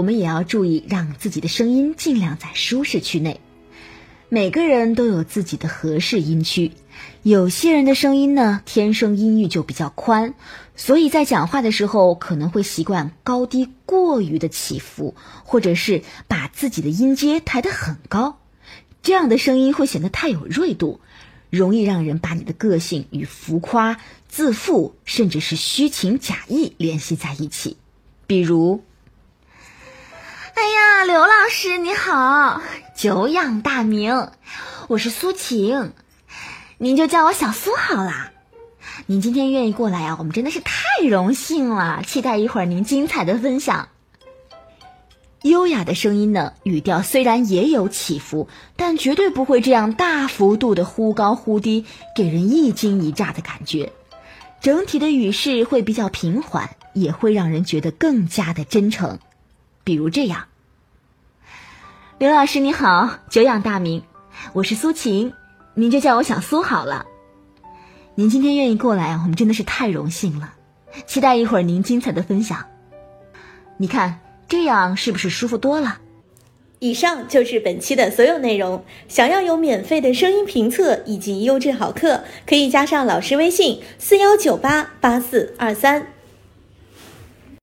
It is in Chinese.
我们也要注意让自己的声音尽量在舒适区内。每个人都有自己的合适音区，有些人的声音呢天生音域就比较宽，所以在讲话的时候可能会习惯高低过于的起伏，或者是把自己的音阶抬得很高，这样的声音会显得太有锐度，容易让人把你的个性与浮夸、自负，甚至是虚情假意联系在一起。比如，师你好。久仰大名，我是苏晴，您就叫我小苏好啦。您今天愿意过来啊，我们真的是太荣幸了，期待一会儿您精彩的分享。优雅的声音呢，语调虽然也有起伏，但绝对不会这样大幅度的忽高忽低，给人一惊一乍的感觉。整体的语势会比较平缓，也会让人觉得更加的真诚。比如这样。刘老师你好，久仰大名，我是苏晴，您就叫我小苏好了。您今天愿意过来，我们真的是太荣幸了，期待一会儿您精彩的分享。你看这样是不是舒服多了？以上就是本期的所有内容。想要有免费的声音评测以及优质好课，可以加上老师微信：四幺九八八四二三。